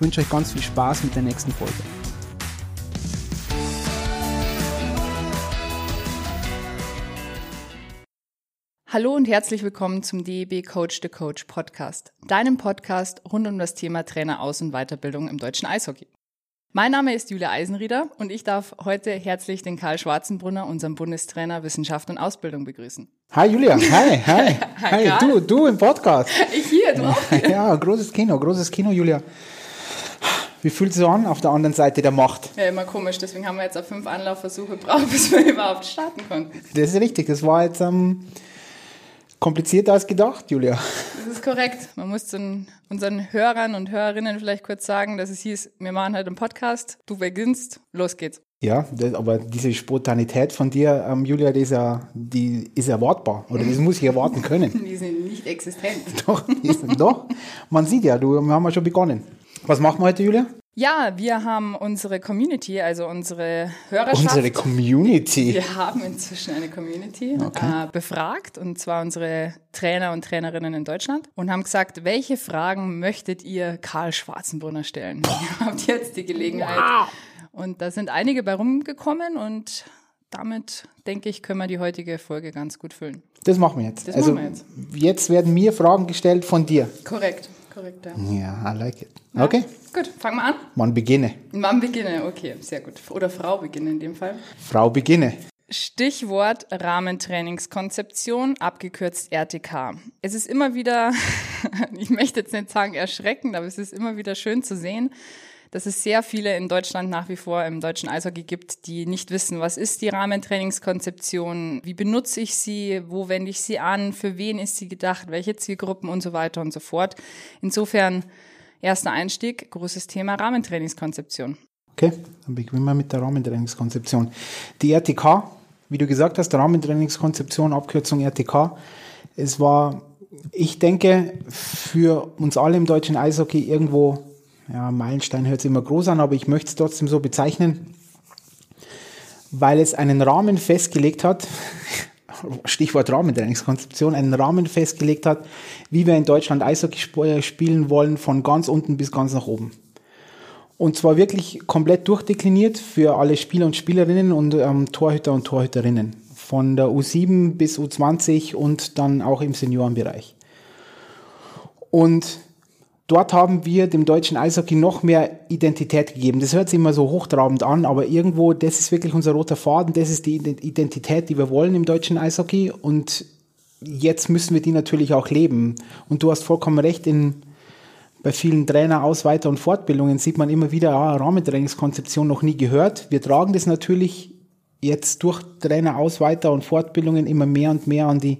ich wünsche euch ganz viel Spaß mit der nächsten Folge. Hallo und herzlich willkommen zum DEB Coach the Coach Podcast, deinem Podcast rund um das Thema Trainer Aus- und Weiterbildung im deutschen Eishockey. Mein Name ist Julia Eisenrieder und ich darf heute herzlich den Karl Schwarzenbrunner, unseren Bundestrainer Wissenschaft und Ausbildung, begrüßen. Hi Julia, hi, hi, hi, du, du im Podcast. Ich hier, du auch hier. Ja, großes Kino, großes Kino, Julia. Wie fühlt es sich an auf der anderen Seite der Macht? Ja, immer komisch. Deswegen haben wir jetzt auf fünf Anlaufversuche gebraucht, bis wir überhaupt starten konnten. Das ist richtig. Das war jetzt ähm, komplizierter als gedacht, Julia. Das ist korrekt. Man muss den, unseren Hörern und Hörerinnen vielleicht kurz sagen, dass es hieß, wir machen halt einen Podcast, du beginnst, los geht's. Ja, das, aber diese Spontanität von dir, ähm, Julia, die ist, ja, die ist erwartbar. Oder das muss ich erwarten können. Die sind nicht existent. Doch, die sind, doch. Man sieht ja, du, wir haben ja schon begonnen. Was machen wir heute, Julia? Ja, wir haben unsere Community, also unsere Hörerschaft. Unsere Community. Wir haben inzwischen eine Community okay. äh, befragt, und zwar unsere Trainer und Trainerinnen in Deutschland, und haben gesagt, welche Fragen möchtet ihr Karl Schwarzenbrunner stellen? ihr habt jetzt die Gelegenheit. Wow. Und da sind einige bei rumgekommen und damit, denke ich, können wir die heutige Folge ganz gut füllen. Das machen wir jetzt. Das also, machen wir jetzt. Jetzt werden mir Fragen gestellt von dir. Korrekt. Korrekt, ja. Ja, I like it. Okay. Ja, gut, fangen wir an. Mann beginne. Mann beginne, okay, sehr gut. Oder Frau beginne in dem Fall. Frau beginne. Stichwort Rahmentrainingskonzeption, abgekürzt RTK. Es ist immer wieder, ich möchte jetzt nicht sagen erschreckend, aber es ist immer wieder schön zu sehen, dass es sehr viele in Deutschland nach wie vor im deutschen Eishockey gibt, die nicht wissen, was ist die Rahmentrainingskonzeption, wie benutze ich sie, wo wende ich sie an, für wen ist sie gedacht, welche Zielgruppen und so weiter und so fort. Insofern erster Einstieg, großes Thema Rahmentrainingskonzeption. Okay, dann beginnen wir mit der Rahmentrainingskonzeption. Die RTK, wie du gesagt hast, Rahmentrainingskonzeption, Abkürzung RTK, es war, ich denke, für uns alle im deutschen Eishockey irgendwo ja, Meilenstein hört sich immer groß an, aber ich möchte es trotzdem so bezeichnen, weil es einen Rahmen festgelegt hat, Stichwort Rahmentrainingskonzeption, einen Rahmen festgelegt hat, wie wir in Deutschland Eishockey spielen wollen, von ganz unten bis ganz nach oben. Und zwar wirklich komplett durchdekliniert für alle Spieler und Spielerinnen und ähm, Torhüter und Torhüterinnen. Von der U7 bis U20 und dann auch im Seniorenbereich. Und dort haben wir dem deutschen Eishockey noch mehr Identität gegeben. Das hört sich immer so hochtrabend an, aber irgendwo, das ist wirklich unser roter Faden, das ist die Identität, die wir wollen im deutschen Eishockey und jetzt müssen wir die natürlich auch leben. Und du hast vollkommen recht, in, bei vielen Trainer Aus-, Weiter- und Fortbildungen sieht man immer wieder, ah, Rahmentrainingskonzeption noch nie gehört. Wir tragen das natürlich jetzt durch Trainer Aus-, Weiter- und Fortbildungen immer mehr und mehr an die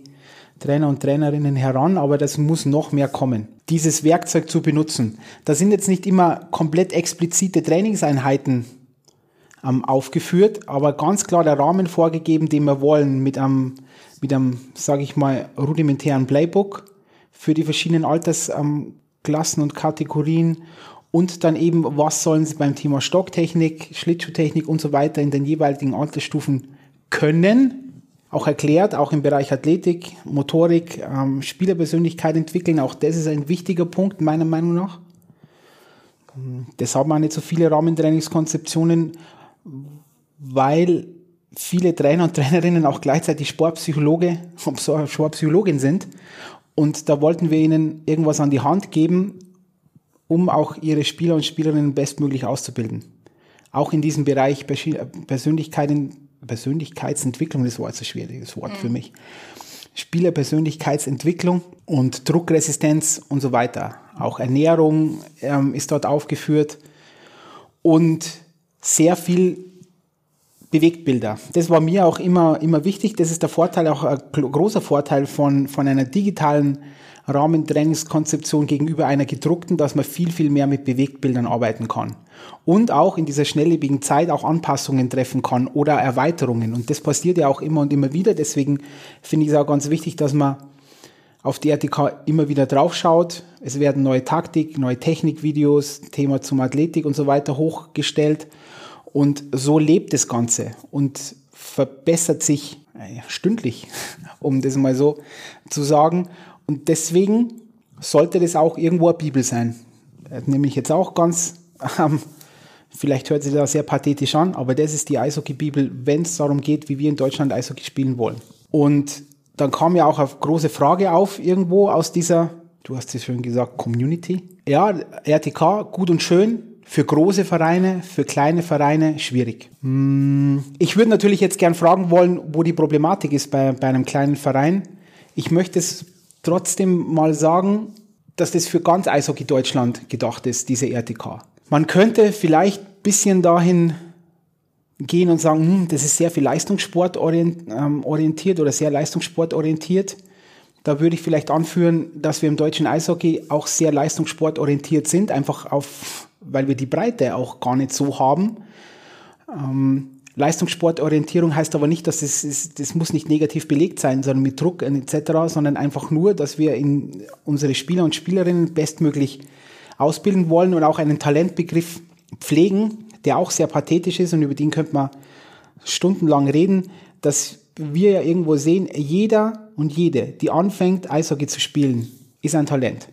Trainer und Trainerinnen heran, aber das muss noch mehr kommen. Dieses Werkzeug zu benutzen. Da sind jetzt nicht immer komplett explizite Trainingseinheiten ähm, aufgeführt, aber ganz klar der Rahmen vorgegeben, den wir wollen, mit einem, mit einem, sage ich mal, rudimentären Playbook für die verschiedenen Altersklassen und Kategorien und dann eben, was sollen sie beim Thema Stocktechnik, Schlittschuhtechnik und so weiter in den jeweiligen Altersstufen können, auch erklärt, auch im Bereich Athletik, Motorik, ähm, Spielerpersönlichkeit entwickeln. Auch das ist ein wichtiger Punkt, meiner Meinung nach. Deshalb haben wir nicht so viele Rahmentrainingskonzeptionen, weil viele Trainer und Trainerinnen auch gleichzeitig Sportpsychologe, Sportpsychologin sind. Und da wollten wir ihnen irgendwas an die Hand geben, um auch ihre Spieler und Spielerinnen bestmöglich auszubilden. Auch in diesem Bereich Persönlichkeiten Persönlichkeitsentwicklung, das war jetzt ein schwieriges Wort mhm. für mich. Spielerpersönlichkeitsentwicklung und Druckresistenz und so weiter. Auch Ernährung ähm, ist dort aufgeführt und sehr viel Bewegtbilder. Das war mir auch immer, immer wichtig. Das ist der Vorteil, auch ein großer Vorteil von, von einer digitalen Rahmentrainingskonzeption gegenüber einer gedruckten, dass man viel, viel mehr mit Bewegtbildern arbeiten kann. Und auch in dieser schnelllebigen Zeit auch Anpassungen treffen kann oder Erweiterungen. Und das passiert ja auch immer und immer wieder. Deswegen finde ich es auch ganz wichtig, dass man auf die RTK immer wieder draufschaut. Es werden neue Taktik, neue Technikvideos, Thema zum Athletik und so weiter hochgestellt. Und so lebt das Ganze und verbessert sich äh, stündlich, um das mal so zu sagen. Und deswegen sollte das auch irgendwo eine Bibel sein. Nämlich jetzt auch ganz, ähm, vielleicht hört sich das sehr pathetisch an, aber das ist die Eishockey-Bibel, wenn es darum geht, wie wir in Deutschland Eishockey spielen wollen. Und dann kam ja auch eine große Frage auf irgendwo aus dieser, du hast es schön gesagt, Community. Ja, RTK, gut und schön, für große Vereine, für kleine Vereine schwierig. Hm, ich würde natürlich jetzt gern fragen wollen, wo die Problematik ist bei, bei einem kleinen Verein. Ich möchte es trotzdem mal sagen, dass das für ganz Eishockey Deutschland gedacht ist, diese RTK. Man könnte vielleicht ein bisschen dahin gehen und sagen, hm, das ist sehr viel Leistungssport ähm, orientiert oder sehr Leistungssport orientiert. Da würde ich vielleicht anführen, dass wir im deutschen Eishockey auch sehr Leistungssport orientiert sind, einfach auf, weil wir die Breite auch gar nicht so haben. Ähm, Leistungssportorientierung heißt aber nicht, dass es, es, das muss nicht negativ belegt sein, sondern mit Druck etc., sondern einfach nur, dass wir in unsere Spieler und Spielerinnen bestmöglich ausbilden wollen und auch einen Talentbegriff pflegen, der auch sehr pathetisch ist und über den könnte man stundenlang reden, dass wir ja irgendwo sehen, jeder und jede, die anfängt, Eishockey zu spielen, ist ein Talent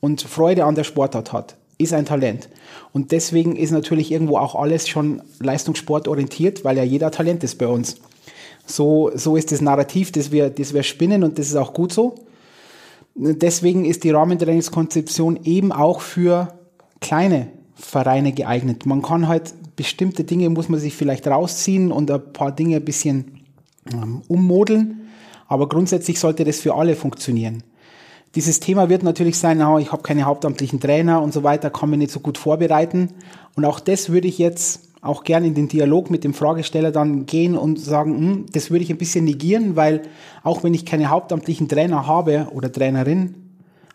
und Freude an der Sportart hat, ist ein Talent. Und deswegen ist natürlich irgendwo auch alles schon Leistungssport orientiert, weil ja jeder Talent ist bei uns. So, so ist das Narrativ, das wir, das wir spinnen und das ist auch gut so. Deswegen ist die Rahmentrainingskonzeption eben auch für kleine Vereine geeignet. Man kann halt bestimmte Dinge, muss man sich vielleicht rausziehen und ein paar Dinge ein bisschen ähm, ummodeln, aber grundsätzlich sollte das für alle funktionieren. Dieses Thema wird natürlich sein, oh, ich habe keine hauptamtlichen Trainer und so weiter, kann mich nicht so gut vorbereiten. Und auch das würde ich jetzt auch gerne in den Dialog mit dem Fragesteller dann gehen und sagen, hm, das würde ich ein bisschen negieren, weil auch wenn ich keine hauptamtlichen Trainer habe oder Trainerin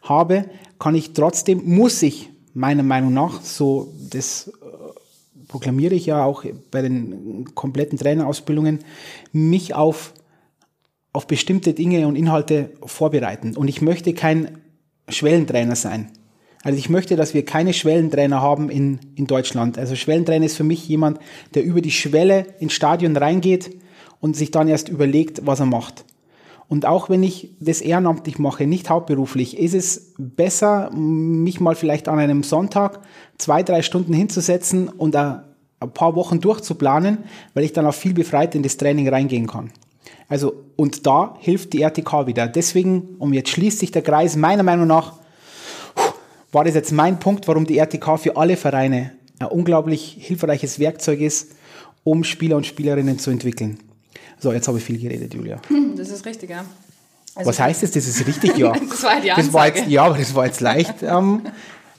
habe, kann ich trotzdem, muss ich meiner Meinung nach, so das äh, proklamiere ich ja auch bei den kompletten Trainerausbildungen, mich auf, auf bestimmte Dinge und Inhalte vorbereiten. Und ich möchte kein Schwellentrainer sein. Also ich möchte, dass wir keine Schwellentrainer haben in, in Deutschland. Also Schwellentrainer ist für mich jemand, der über die Schwelle ins Stadion reingeht und sich dann erst überlegt, was er macht. Und auch wenn ich das ehrenamtlich mache, nicht hauptberuflich, ist es besser, mich mal vielleicht an einem Sonntag zwei, drei Stunden hinzusetzen und ein paar Wochen durchzuplanen, weil ich dann auch viel befreit in das Training reingehen kann. Also, und da hilft die RTK wieder. Deswegen, und jetzt schließt sich der Kreis, meiner Meinung nach, war das jetzt mein Punkt, warum die RTK für alle Vereine ein unglaublich hilfreiches Werkzeug ist, um Spieler und Spielerinnen zu entwickeln. So, jetzt habe ich viel geredet, Julia. Hm, das ist richtig, ja. Also Was heißt das? Das ist richtig, ja. das war die Ansage. Das war jetzt, ja, aber das war jetzt leicht. Ähm,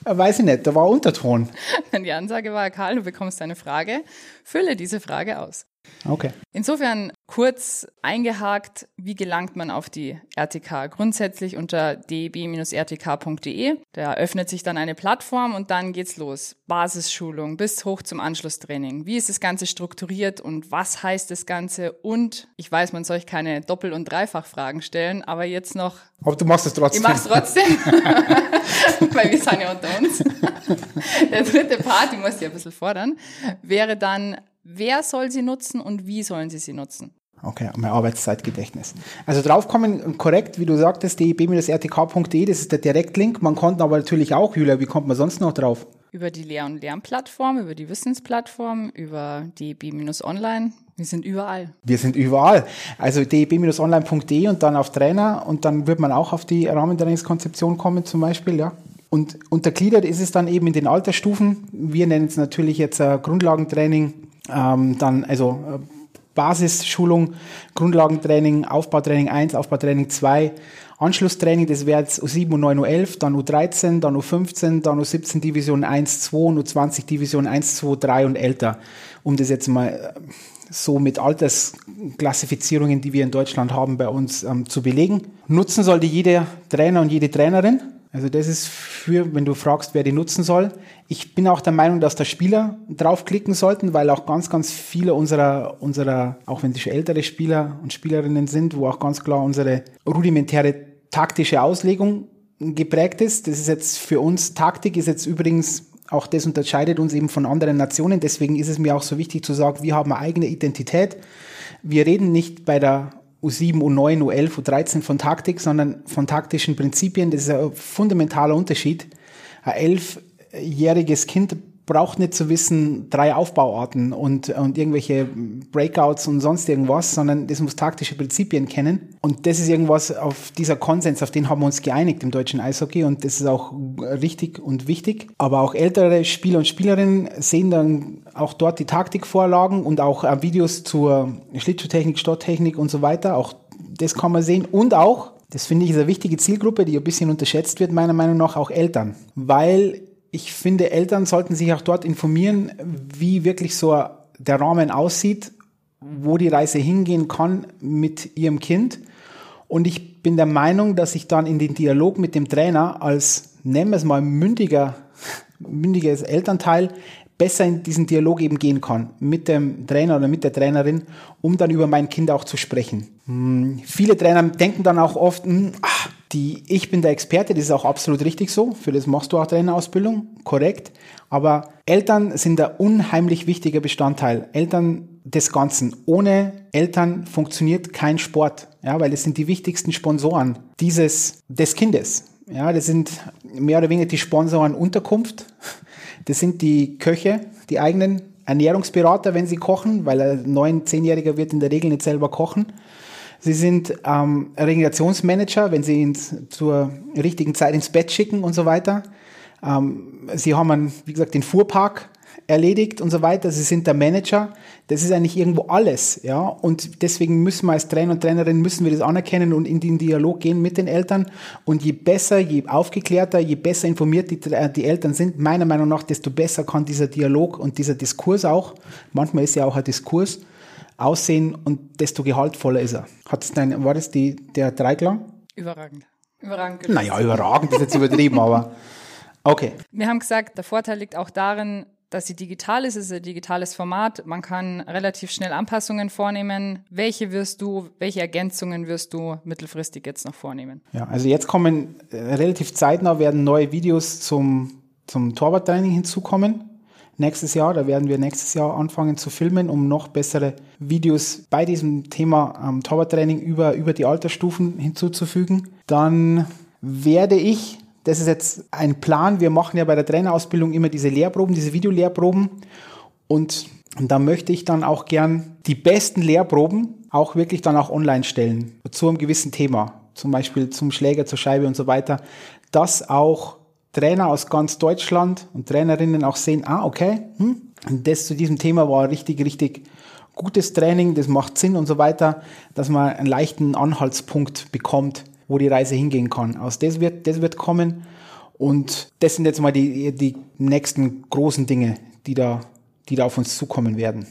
weiß ich nicht, da war Unterton. Die Ansage war, Karl, du bekommst eine Frage, fülle diese Frage aus. Okay. Insofern kurz eingehakt, wie gelangt man auf die RTK? Grundsätzlich unter deb-rtk.de. Da öffnet sich dann eine Plattform und dann geht's los. Basisschulung bis hoch zum Anschlusstraining. Wie ist das Ganze strukturiert und was heißt das Ganze? Und ich weiß, man soll euch keine Doppel- und Dreifachfragen stellen, aber jetzt noch. Aber du machst es trotzdem. Ich mach's trotzdem. Weil wir sind ja unter uns. Der dritte Part, ich muss dich ein bisschen fordern, wäre dann Wer soll sie nutzen und wie sollen sie sie nutzen? Okay, mein Arbeitszeitgedächtnis. Also draufkommen, korrekt, wie du sagtest, deb-rtk.de, das ist der Direktlink. Man konnte aber natürlich auch, Julia, wie kommt man sonst noch drauf? Über die Lehr- und Lernplattform, über die Wissensplattform, über deb-online. Wir sind überall. Wir sind überall. Also deb-online.de und dann auf Trainer und dann wird man auch auf die Rahmentrainingskonzeption kommen zum Beispiel, ja. Und untergliedert ist es dann eben in den Altersstufen. Wir nennen es natürlich jetzt äh, Grundlagentraining, ähm, dann also äh, Basisschulung, Grundlagentraining, Aufbautraining 1, Aufbautraining 2, Anschlusstraining, das wäre jetzt U7, U9, U11, dann U13, dann U15, dann U17 Division 1, 2 und U20 Division 1, 2, 3 und älter. Um das jetzt mal äh, so mit Altersklassifizierungen, die wir in Deutschland haben, bei uns ähm, zu belegen. Nutzen sollte jeder Trainer und jede Trainerin. Also das ist für, wenn du fragst, wer die nutzen soll. Ich bin auch der Meinung, dass da Spieler draufklicken sollten, weil auch ganz, ganz viele unserer, unserer, auch wenn sie schon ältere Spieler und Spielerinnen sind, wo auch ganz klar unsere rudimentäre taktische Auslegung geprägt ist. Das ist jetzt für uns, Taktik ist jetzt übrigens auch das unterscheidet uns eben von anderen Nationen. Deswegen ist es mir auch so wichtig zu sagen, wir haben eine eigene Identität. Wir reden nicht bei der U7, U9, U11, U13 von Taktik, sondern von taktischen Prinzipien. Das ist ein fundamentaler Unterschied. Ein elfjähriges Kind braucht nicht zu wissen, drei Aufbauarten und, und irgendwelche Breakouts und sonst irgendwas, sondern das muss taktische Prinzipien kennen. Und das ist irgendwas auf dieser Konsens, auf den haben wir uns geeinigt im deutschen Eishockey und das ist auch richtig und wichtig. Aber auch ältere Spieler und Spielerinnen sehen dann auch dort die Taktikvorlagen und auch äh, Videos zur Schlittschuhtechnik, Stotttechnik und so weiter. Auch das kann man sehen und auch das finde ich ist eine wichtige Zielgruppe, die ein bisschen unterschätzt wird, meiner Meinung nach auch Eltern. Weil ich finde, Eltern sollten sich auch dort informieren, wie wirklich so der Rahmen aussieht, wo die Reise hingehen kann mit ihrem Kind. Und ich bin der Meinung, dass ich dann in den Dialog mit dem Trainer als, nennen wir es mal, mündiger, mündiges Elternteil besser in diesen Dialog eben gehen kann mit dem Trainer oder mit der Trainerin, um dann über mein Kind auch zu sprechen. Hm, viele Trainer denken dann auch oft, hm, ach, die, ich bin der Experte, das ist auch absolut richtig so. Für das machst du auch Trainerausbildung, korrekt. Aber Eltern sind ein unheimlich wichtiger Bestandteil. Eltern des Ganzen. Ohne Eltern funktioniert kein Sport. Ja, weil es sind die wichtigsten Sponsoren dieses, des Kindes. Ja, das sind mehr oder weniger die Sponsoren Unterkunft. Das sind die Köche, die eigenen Ernährungsberater, wenn sie kochen, weil ein neun-, zehnjähriger wird in der Regel nicht selber kochen. Sie sind ähm, Regenerationsmanager, wenn Sie ihn zur richtigen Zeit ins Bett schicken und so weiter. Ähm, Sie haben, einen, wie gesagt, den Fuhrpark erledigt und so weiter. Sie sind der Manager. Das ist eigentlich irgendwo alles, ja. Und deswegen müssen wir als Trainer und Trainerin müssen wir das anerkennen und in den Dialog gehen mit den Eltern. Und je besser, je aufgeklärter, je besser informiert die, die Eltern sind, meiner Meinung nach, desto besser kann dieser Dialog und dieser Diskurs auch, manchmal ist ja auch ein Diskurs, aussehen und desto gehaltvoller ist er. Hat's dein, war das die, der Dreiklang? Überragend. Überragend. Gelöst. Naja, überragend ist jetzt übertrieben, aber okay. Wir haben gesagt, der Vorteil liegt auch darin, dass sie digital ist, es ist ein digitales Format. Man kann relativ schnell Anpassungen vornehmen. Welche wirst du, welche Ergänzungen wirst du mittelfristig jetzt noch vornehmen? Ja, also jetzt kommen äh, relativ zeitnah werden neue Videos zum, zum Torwarttraining hinzukommen nächstes Jahr. Da werden wir nächstes Jahr anfangen zu filmen, um noch bessere Videos bei diesem Thema ähm, Torwarttraining über, über die Altersstufen hinzuzufügen. Dann werde ich, das ist jetzt ein Plan, wir machen ja bei der Trainerausbildung immer diese Lehrproben, diese Videolehrproben und da möchte ich dann auch gern die besten Lehrproben auch wirklich dann auch online stellen zu einem gewissen Thema, zum Beispiel zum Schläger, zur Scheibe und so weiter, dass auch Trainer aus ganz Deutschland und Trainerinnen auch sehen, ah, okay, hm, das zu diesem Thema war richtig, richtig gutes Training, das macht Sinn und so weiter, dass man einen leichten Anhaltspunkt bekommt, wo die Reise hingehen kann. Aus das wird, das wird kommen und das sind jetzt mal die, die nächsten großen Dinge, die da, die da auf uns zukommen werden.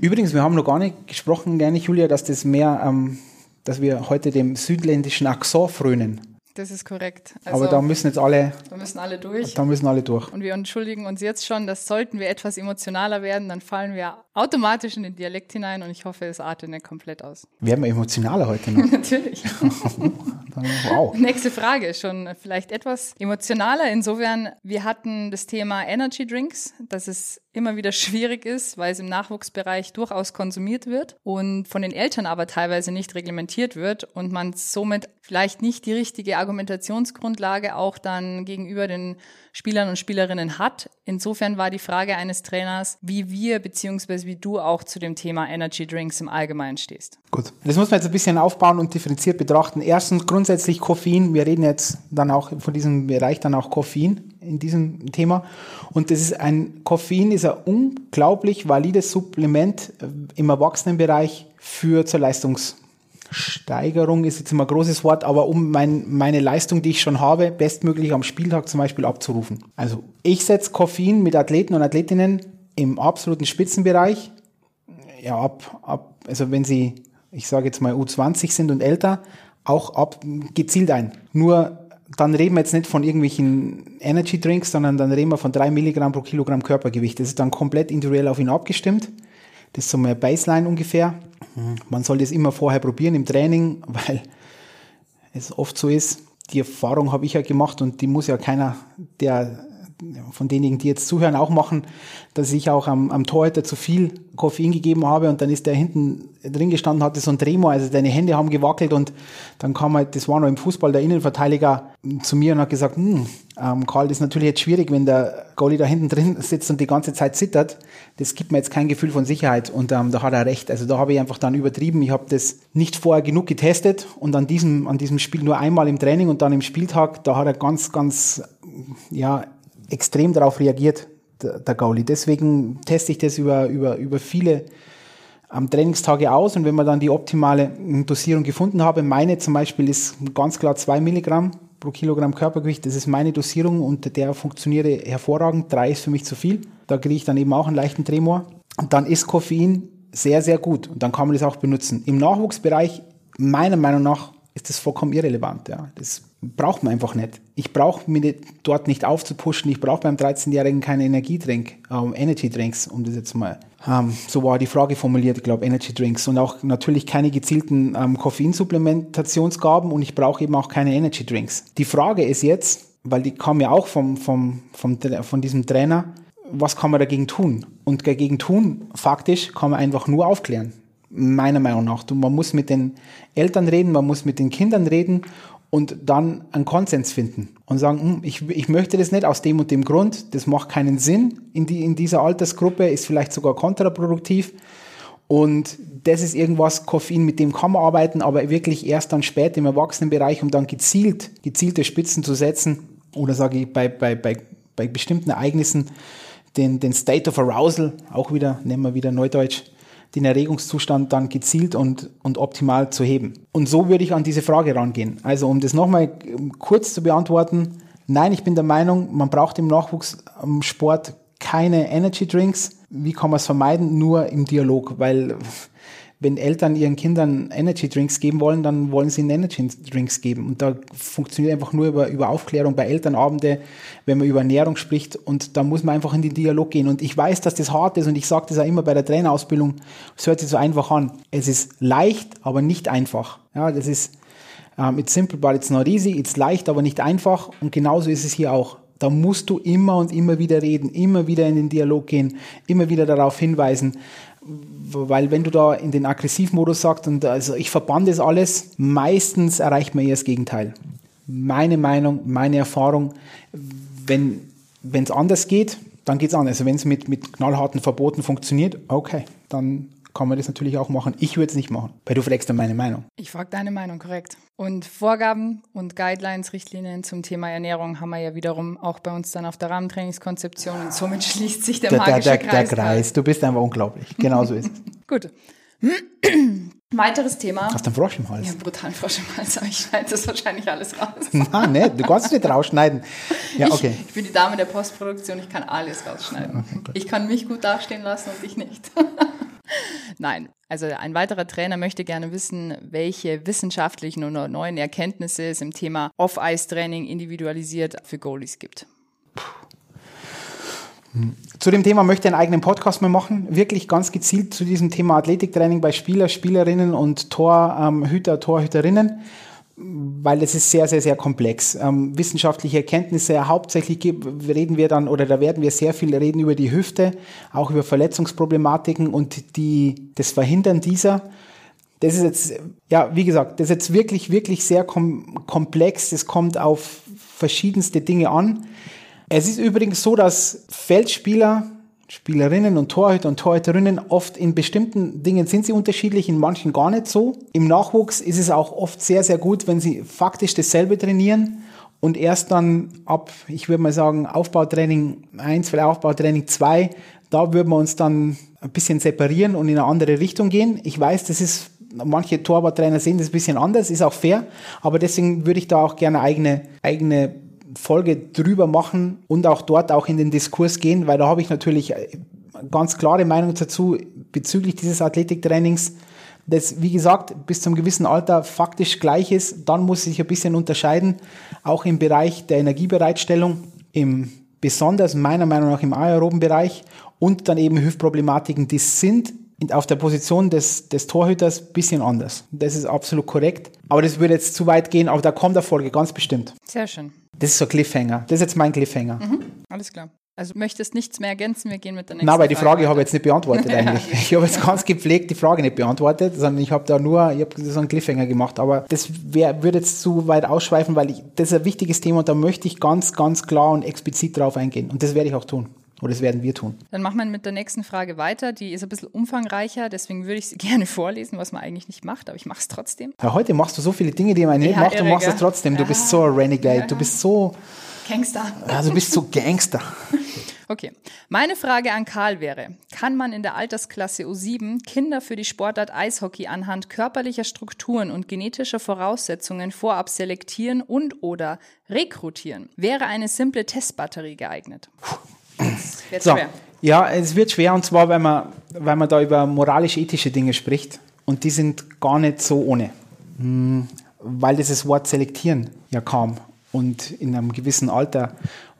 Übrigens, wir haben noch gar nicht gesprochen, gerne Julia, dass das mehr, ähm, dass wir heute dem südländischen Akzent frönen. Das ist korrekt. Also, Aber da müssen jetzt alle. Da müssen alle durch. Da müssen alle durch. Und wir entschuldigen uns jetzt schon, dass sollten wir etwas emotionaler werden, dann fallen wir automatisch in den Dialekt hinein und ich hoffe, es artet nicht komplett aus. Werden wir emotionaler heute noch? Natürlich. wow. Nächste Frage, schon vielleicht etwas emotionaler. Insofern, wir hatten das Thema Energy Drinks, dass es immer wieder schwierig ist, weil es im Nachwuchsbereich durchaus konsumiert wird und von den Eltern aber teilweise nicht reglementiert wird und man somit vielleicht nicht die richtige Argumentationsgrundlage auch dann gegenüber den Spielern und Spielerinnen hat. Insofern war die Frage eines Trainers, wie wir beziehungsweise wie du auch zu dem Thema Energy Drinks im Allgemeinen stehst. Gut, das muss man jetzt ein bisschen aufbauen und differenziert betrachten. Erstens grundsätzlich Koffein. Wir reden jetzt dann auch von diesem Bereich dann auch Koffein in diesem Thema. Und das ist ein Koffein ist ein unglaublich valides Supplement im Erwachsenenbereich für zur Leistungs Steigerung ist jetzt immer ein großes Wort, aber um mein, meine Leistung, die ich schon habe, bestmöglich am Spieltag zum Beispiel abzurufen. Also ich setze Koffein mit Athleten und Athletinnen im absoluten Spitzenbereich. ja, ab, ab, also wenn sie, ich sage jetzt mal U20 sind und älter, auch ab, gezielt ein. Nur dann reden wir jetzt nicht von irgendwelchen Energy Drinks, sondern dann reden wir von drei Milligramm pro Kilogramm Körpergewicht. Das ist dann komplett individuell auf ihn abgestimmt. Das ist so eine Baseline ungefähr. Man soll das immer vorher probieren im Training, weil es oft so ist. Die Erfahrung habe ich ja gemacht und die muss ja keiner, der von denjenigen, die jetzt zuhören, auch machen, dass ich auch am, am Torhüter zu viel Koffein gegeben habe und dann ist der hinten drin gestanden, hatte so ein Tremor, also deine Hände haben gewackelt und dann kam halt, das war noch im Fußball, der Innenverteidiger zu mir und hat gesagt, hm, ähm, Karl, das ist natürlich jetzt schwierig, wenn der Goalie da hinten drin sitzt und die ganze Zeit zittert. Das gibt mir jetzt kein Gefühl von Sicherheit und ähm, da hat er recht. Also da habe ich einfach dann übertrieben. Ich habe das nicht vorher genug getestet und an diesem, an diesem Spiel nur einmal im Training und dann im Spieltag, da hat er ganz, ganz, ja, extrem darauf reagiert, der, der Gauli. Deswegen teste ich das über, über, über viele ähm, Trainingstage aus und wenn man dann die optimale hm, Dosierung gefunden habe, meine zum Beispiel ist ganz klar zwei Milligramm pro Kilogramm Körpergewicht, das ist meine Dosierung und der funktioniert hervorragend. Drei ist für mich zu viel. Da kriege ich dann eben auch einen leichten Tremor. Und dann ist Koffein sehr, sehr gut und dann kann man das auch benutzen. Im Nachwuchsbereich, meiner Meinung nach, ist das vollkommen irrelevant. Ja. Das braucht man einfach nicht. Ich brauche mich dort nicht aufzupuschen. Ich brauche beim 13-Jährigen keine Energietrink, ähm, Energy Drinks, um das jetzt mal. Ähm, so war die Frage formuliert, ich glaube, Energy Drinks. Und auch natürlich keine gezielten ähm, Koffeinsupplementationsgaben und ich brauche eben auch keine Energy Drinks. Die Frage ist jetzt, weil die kam ja auch vom, vom, vom, von diesem Trainer, was kann man dagegen tun? Und dagegen tun, faktisch, kann man einfach nur aufklären meiner Meinung nach. Man muss mit den Eltern reden, man muss mit den Kindern reden und dann einen Konsens finden und sagen, hm, ich, ich möchte das nicht aus dem und dem Grund, das macht keinen Sinn in, die, in dieser Altersgruppe, ist vielleicht sogar kontraproduktiv. Und das ist irgendwas, Koffein, mit dem kann man arbeiten, aber wirklich erst dann später im Erwachsenenbereich, um dann gezielt, gezielte Spitzen zu setzen oder sage ich bei, bei, bei, bei bestimmten Ereignissen den, den State of Arousal, auch wieder, nehmen wir wieder Neudeutsch, den Erregungszustand dann gezielt und, und optimal zu heben. Und so würde ich an diese Frage rangehen. Also um das nochmal kurz zu beantworten, nein, ich bin der Meinung, man braucht im Nachwuchssport keine Energy Drinks. Wie kann man es vermeiden? Nur im Dialog, weil wenn Eltern ihren Kindern Energy Drinks geben wollen, dann wollen sie ihnen Energy Drinks geben. Und da funktioniert einfach nur über, über Aufklärung bei Elternabende, wenn man über Ernährung spricht. Und da muss man einfach in den Dialog gehen. Und ich weiß, dass das hart ist und ich sage das auch immer bei der Trainerausbildung. Es hört sich so einfach an. Es ist leicht, aber nicht einfach. Ja, das ist, um, it's simple, but it's not easy. It's leicht, aber nicht einfach. Und genauso ist es hier auch. Da musst du immer und immer wieder reden, immer wieder in den Dialog gehen, immer wieder darauf hinweisen, weil wenn du da in den Aggressivmodus sagst und also ich verbann das alles, meistens erreicht man eher das Gegenteil. Meine Meinung, meine Erfahrung, wenn es anders geht, dann geht es anders. Also wenn es mit, mit knallharten Verboten funktioniert, okay, dann kann man das natürlich auch machen. Ich würde es nicht machen, weil du fragst dann meine Meinung. Ich frage deine Meinung, korrekt. Und Vorgaben und Guidelines, Richtlinien zum Thema Ernährung haben wir ja wiederum auch bei uns dann auf der Rahmentrainingskonzeption und somit schließt sich der, magische der, der, Kreis. Der Kreis, du bist einfach unglaublich. Genau so ist es. Gut. Weiteres Thema. Hast du einen Frosch im Hals? Ja, brutalen Frosch im Hals, aber ich schneide das wahrscheinlich alles raus. Nein, ne, du kannst es nicht rausschneiden. Ja, okay. Ich, ich, bin die Dame der Postproduktion, ich kann alles rausschneiden. Okay, ich kann mich gut dastehen lassen und dich nicht. Nein, also ein weiterer Trainer möchte gerne wissen, welche wissenschaftlichen oder neuen Erkenntnisse es im Thema Off-Ice-Training individualisiert für Goalies gibt. Zu dem Thema möchte ich einen eigenen Podcast mal machen, wirklich ganz gezielt zu diesem Thema Athletiktraining bei Spieler, Spielerinnen und Torhüter, ähm, Torhüterinnen weil es ist sehr, sehr, sehr komplex. Ähm, wissenschaftliche Erkenntnisse, hauptsächlich reden wir dann, oder da werden wir sehr viel reden über die Hüfte, auch über Verletzungsproblematiken und die, das Verhindern dieser. Das ist jetzt, ja, wie gesagt, das ist jetzt wirklich, wirklich sehr kom komplex. Das kommt auf verschiedenste Dinge an. Es ist übrigens so, dass Feldspieler Spielerinnen und Torhüter und Torhüterinnen oft in bestimmten Dingen sind sie unterschiedlich, in manchen gar nicht so. Im Nachwuchs ist es auch oft sehr, sehr gut, wenn sie faktisch dasselbe trainieren und erst dann ab, ich würde mal sagen, Aufbautraining 1, vielleicht Aufbautraining 2, da würden wir uns dann ein bisschen separieren und in eine andere Richtung gehen. Ich weiß, das ist, manche Torwarttrainer sehen das ein bisschen anders, ist auch fair, aber deswegen würde ich da auch gerne eigene, eigene Folge drüber machen und auch dort auch in den Diskurs gehen, weil da habe ich natürlich ganz klare Meinung dazu. bezüglich dieses Athletiktrainings, das, wie gesagt, bis zum gewissen Alter faktisch gleich ist. Dann muss sich ein bisschen unterscheiden, auch im Bereich der Energiebereitstellung, im besonders meiner Meinung nach im aeroben Bereich und dann eben Hüftproblematiken, die sind auf der Position des, des Torhüters bisschen anders. Das ist absolut korrekt. Aber das würde jetzt zu weit gehen, aber da kommt der Folge, ganz bestimmt. Sehr schön. Das ist so ein Cliffhanger. Das ist jetzt mein Cliffhanger. Mhm, alles klar. Also möchtest nichts mehr ergänzen, wir gehen mit der nächsten Frage. Nein, weil die Frage, Frage habe ich jetzt nicht beantwortet eigentlich. ich habe jetzt ganz gepflegt die Frage nicht beantwortet, sondern ich habe da nur, ich habe so einen Cliffhanger gemacht. Aber das wär, würde jetzt zu weit ausschweifen, weil ich, das ist ein wichtiges Thema und da möchte ich ganz, ganz klar und explizit drauf eingehen. Und das werde ich auch tun. Oder das werden wir tun. Dann machen wir mit der nächsten Frage weiter. Die ist ein bisschen umfangreicher, deswegen würde ich sie gerne vorlesen, was man eigentlich nicht macht, aber ich mache es trotzdem. Ja, heute machst du so viele Dinge, die man nicht ja, macht, du machst es trotzdem. Du ja. bist so ein Renegade, du bist so Gangster. Ja, du bist so Gangster. Okay. Meine Frage an Karl wäre, kann man in der Altersklasse U7 Kinder für die Sportart Eishockey anhand körperlicher Strukturen und genetischer Voraussetzungen vorab selektieren und oder rekrutieren? Wäre eine simple Testbatterie geeignet? Das wird so. schwer. Ja, es wird schwer und zwar, weil man, weil man da über moralisch-ethische Dinge spricht und die sind gar nicht so ohne. Hm, weil dieses Wort selektieren ja kam und in einem gewissen Alter,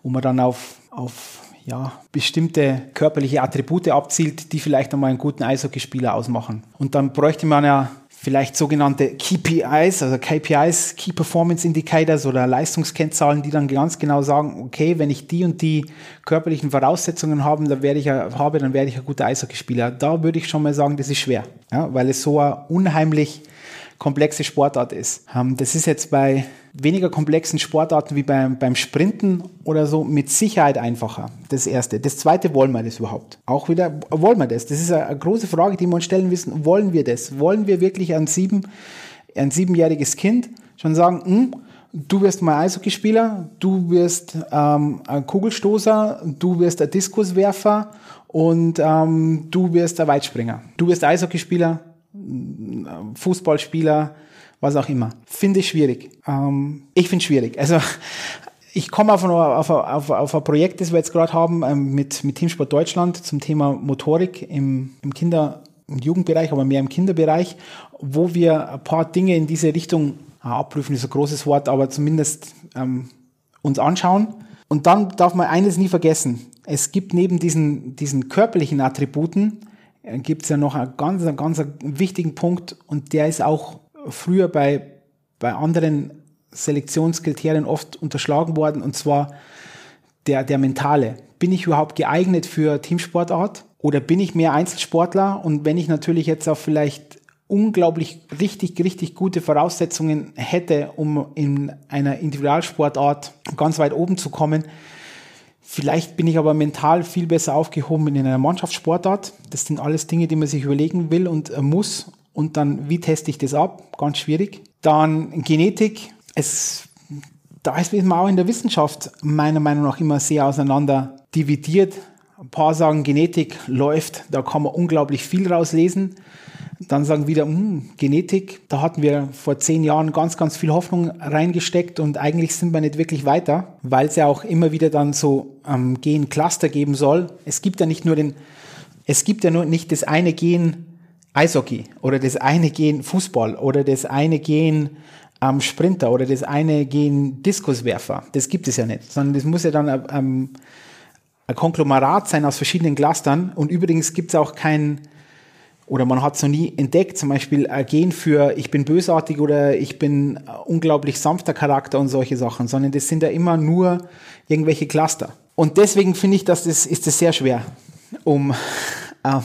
wo man dann auf, auf ja, bestimmte körperliche Attribute abzielt, die vielleicht einmal einen guten Eishockeyspieler ausmachen. Und dann bräuchte man ja vielleicht sogenannte KPIs, also KPIs, Key Performance Indicators oder Leistungskennzahlen, die dann ganz genau sagen, okay, wenn ich die und die körperlichen Voraussetzungen habe, dann werde ich, habe, dann werde ich ein guter Eishockeyspieler. Da würde ich schon mal sagen, das ist schwer, ja, weil es so unheimlich komplexe Sportart ist. Ähm, das ist jetzt bei weniger komplexen Sportarten wie beim, beim Sprinten oder so mit Sicherheit einfacher. Das erste. Das zweite, wollen wir das überhaupt? Auch wieder, wollen wir das? Das ist eine, große Frage, die wir uns stellen müssen. Wollen wir das? Wollen wir wirklich ein, sieben, ein siebenjähriges Kind schon sagen, hm, du wirst mal Eishockeyspieler, du wirst ähm, ein Kugelstoßer, du wirst ein Diskuswerfer und ähm, du wirst ein Weitspringer. Du wirst Eishockeyspieler, Fußballspieler, was auch immer. Finde ich schwierig. Ähm, ich finde schwierig. Also ich komme auf, auf, auf, auf ein Projekt, das wir jetzt gerade haben ähm, mit, mit Teamsport Deutschland zum Thema Motorik im, im Kinder- und Jugendbereich, aber mehr im Kinderbereich, wo wir ein paar Dinge in diese Richtung, ah, abprüfen ist ein großes Wort, aber zumindest ähm, uns anschauen. Und dann darf man eines nie vergessen. Es gibt neben diesen, diesen körperlichen Attributen, gibt es ja noch einen ganz, ganz wichtigen Punkt und der ist auch früher bei, bei anderen Selektionskriterien oft unterschlagen worden, und zwar der, der mentale. Bin ich überhaupt geeignet für Teamsportart oder bin ich mehr Einzelsportler? Und wenn ich natürlich jetzt auch vielleicht unglaublich richtig, richtig gute Voraussetzungen hätte, um in einer Individualsportart ganz weit oben zu kommen, Vielleicht bin ich aber mental viel besser aufgehoben in einer Mannschaftssportart. Das sind alles Dinge, die man sich überlegen will und äh, muss. Und dann, wie teste ich das ab? Ganz schwierig. Dann Genetik. Es, da ist man auch in der Wissenschaft meiner Meinung nach immer sehr auseinander dividiert. Ein paar sagen, Genetik läuft, da kann man unglaublich viel rauslesen. Dann sagen wieder, hm, Genetik, da hatten wir vor zehn Jahren ganz, ganz viel Hoffnung reingesteckt und eigentlich sind wir nicht wirklich weiter, weil es ja auch immer wieder dann so ähm, Gen-Cluster geben soll. Es gibt ja nicht nur den, es gibt ja nur nicht das eine Gen Eishockey oder das eine gehen Fußball oder das eine gehen ähm, Sprinter oder das eine gehen Diskuswerfer. Das gibt es ja nicht, sondern das muss ja dann ähm, ein Konglomerat sein aus verschiedenen Clustern. Und übrigens gibt es auch kein, oder man hat es noch nie entdeckt, zum Beispiel ein Gen für ich bin bösartig oder ich bin unglaublich sanfter Charakter und solche Sachen, sondern das sind ja immer nur irgendwelche Cluster. Und deswegen finde ich, dass das ist das sehr schwer, um äh,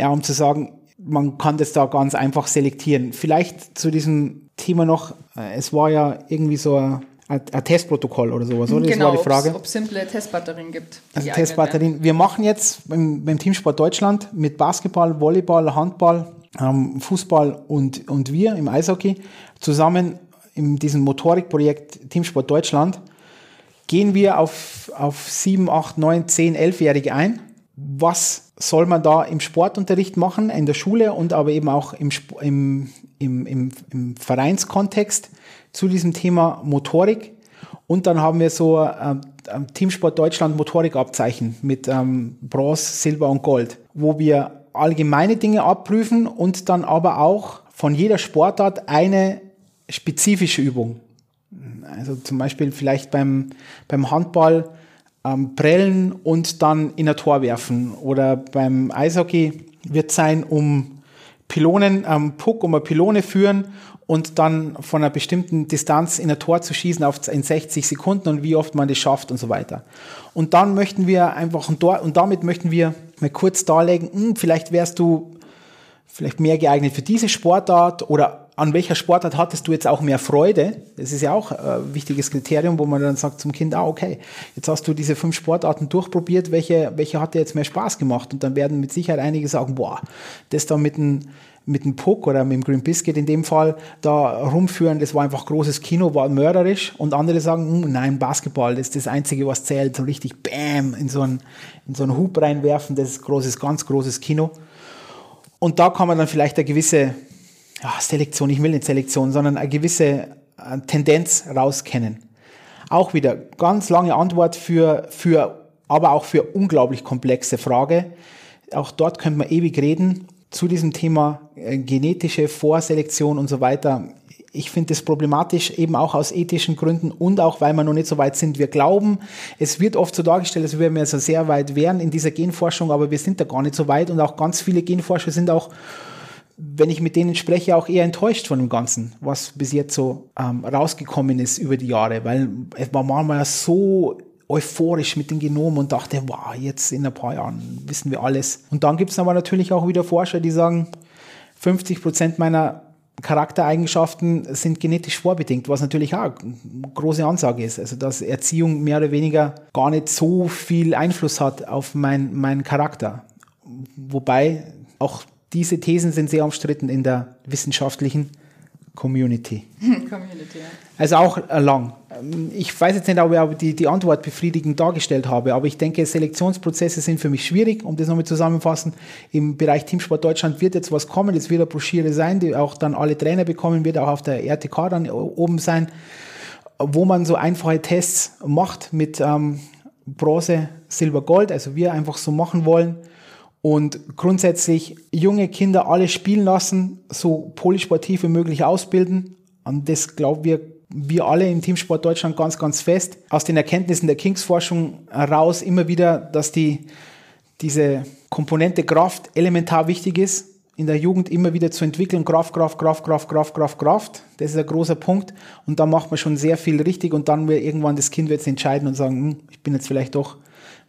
ja, um zu sagen, man kann das da ganz einfach selektieren. Vielleicht zu diesem Thema noch, äh, es war ja irgendwie so ein, ein Testprotokoll oder sowas, oder? Das genau, war die Frage. Ob es simple Testbatterien gibt. Also Testbatterien. Wir machen jetzt beim, beim Teamsport Deutschland mit Basketball, Volleyball, Handball, ähm, Fußball und, und wir im Eishockey zusammen in diesem Motorikprojekt Teamsport Deutschland gehen wir auf, auf 7, 8, 9, 10, 11-Jährige ein. Was soll man da im Sportunterricht machen, in der Schule und aber eben auch im, im, im, im, im Vereinskontext zu diesem Thema Motorik. Und dann haben wir so ähm, Teamsport Deutschland Motorikabzeichen mit ähm, Bronze, Silber und Gold, wo wir allgemeine Dinge abprüfen und dann aber auch von jeder Sportart eine spezifische Übung. Also zum Beispiel vielleicht beim, beim Handball ähm, prellen und dann in ein Tor werfen. Oder beim Eishockey wird sein, um Pylonen ähm, Puck, um eine Pylone führen und dann von einer bestimmten Distanz in ein Tor zu schießen auf, in 60 Sekunden und wie oft man das schafft und so weiter. Und dann möchten wir einfach, und damit möchten wir mal kurz darlegen, mh, hm, vielleicht wärst du vielleicht mehr geeignet für diese Sportart oder an welcher Sportart hattest du jetzt auch mehr Freude? Das ist ja auch ein wichtiges Kriterium, wo man dann sagt zum Kind, ah, okay, jetzt hast du diese fünf Sportarten durchprobiert, welche, welche hat dir jetzt mehr Spaß gemacht? Und dann werden mit Sicherheit einige sagen, boah, das da mit dem, mit dem Puck oder mit dem Green Biscuit in dem Fall da rumführen, das war einfach großes Kino, war mörderisch. Und andere sagen, hm, nein, Basketball, das ist das Einzige, was zählt, so richtig Bam in so einen, in so einen Hub reinwerfen, das ist großes, ganz großes Kino. Und da kann man dann vielleicht eine gewisse ja, Selektion, ich will nicht Selektion, sondern eine gewisse äh, Tendenz rauskennen. Auch wieder ganz lange Antwort für, für, aber auch für unglaublich komplexe Frage. Auch dort könnte man ewig reden zu diesem Thema äh, genetische Vorselektion und so weiter. Ich finde das problematisch, eben auch aus ethischen Gründen und auch, weil wir noch nicht so weit sind. Wir glauben, es wird oft so dargestellt, als würden wir so sehr weit wären in dieser Genforschung, aber wir sind da gar nicht so weit und auch ganz viele Genforscher sind auch wenn ich mit denen spreche, auch eher enttäuscht von dem Ganzen, was bis jetzt so ähm, rausgekommen ist über die Jahre, weil es war manchmal so euphorisch mit den Genomen und dachte, wow, jetzt in ein paar Jahren wissen wir alles. Und dann gibt es aber natürlich auch wieder Forscher, die sagen, 50 Prozent meiner Charaktereigenschaften sind genetisch vorbedingt, was natürlich auch eine große Ansage ist. Also, dass Erziehung mehr oder weniger gar nicht so viel Einfluss hat auf mein, meinen Charakter. Wobei auch diese Thesen sind sehr umstritten in der wissenschaftlichen Community. Community ja. Also auch äh, lang. Ähm, ich weiß jetzt nicht, ob ich die, die Antwort befriedigend dargestellt habe, aber ich denke, Selektionsprozesse sind für mich schwierig, um das nochmal zusammenfassen. Im Bereich Teamsport Deutschland wird jetzt was kommen, es wird eine Broschüre sein, die auch dann alle Trainer bekommen, wird auch auf der RTK dann oben sein, wo man so einfache Tests macht mit ähm, Bronze, Silber, Gold, also wir einfach so machen wollen und grundsätzlich junge Kinder alle spielen lassen, so polysportiv wie möglich ausbilden. Und das glauben wir, wir alle im Teamsport Deutschland ganz, ganz fest. Aus den Erkenntnissen der Kings-Forschung heraus immer wieder, dass die, diese Komponente Kraft elementar wichtig ist, in der Jugend immer wieder zu entwickeln. Kraft, Kraft, Kraft, Kraft, Kraft, Kraft, Kraft. Das ist ein großer Punkt. Und da macht man schon sehr viel richtig und dann wird irgendwann das Kind wird entscheiden und sagen, hm, ich bin jetzt vielleicht doch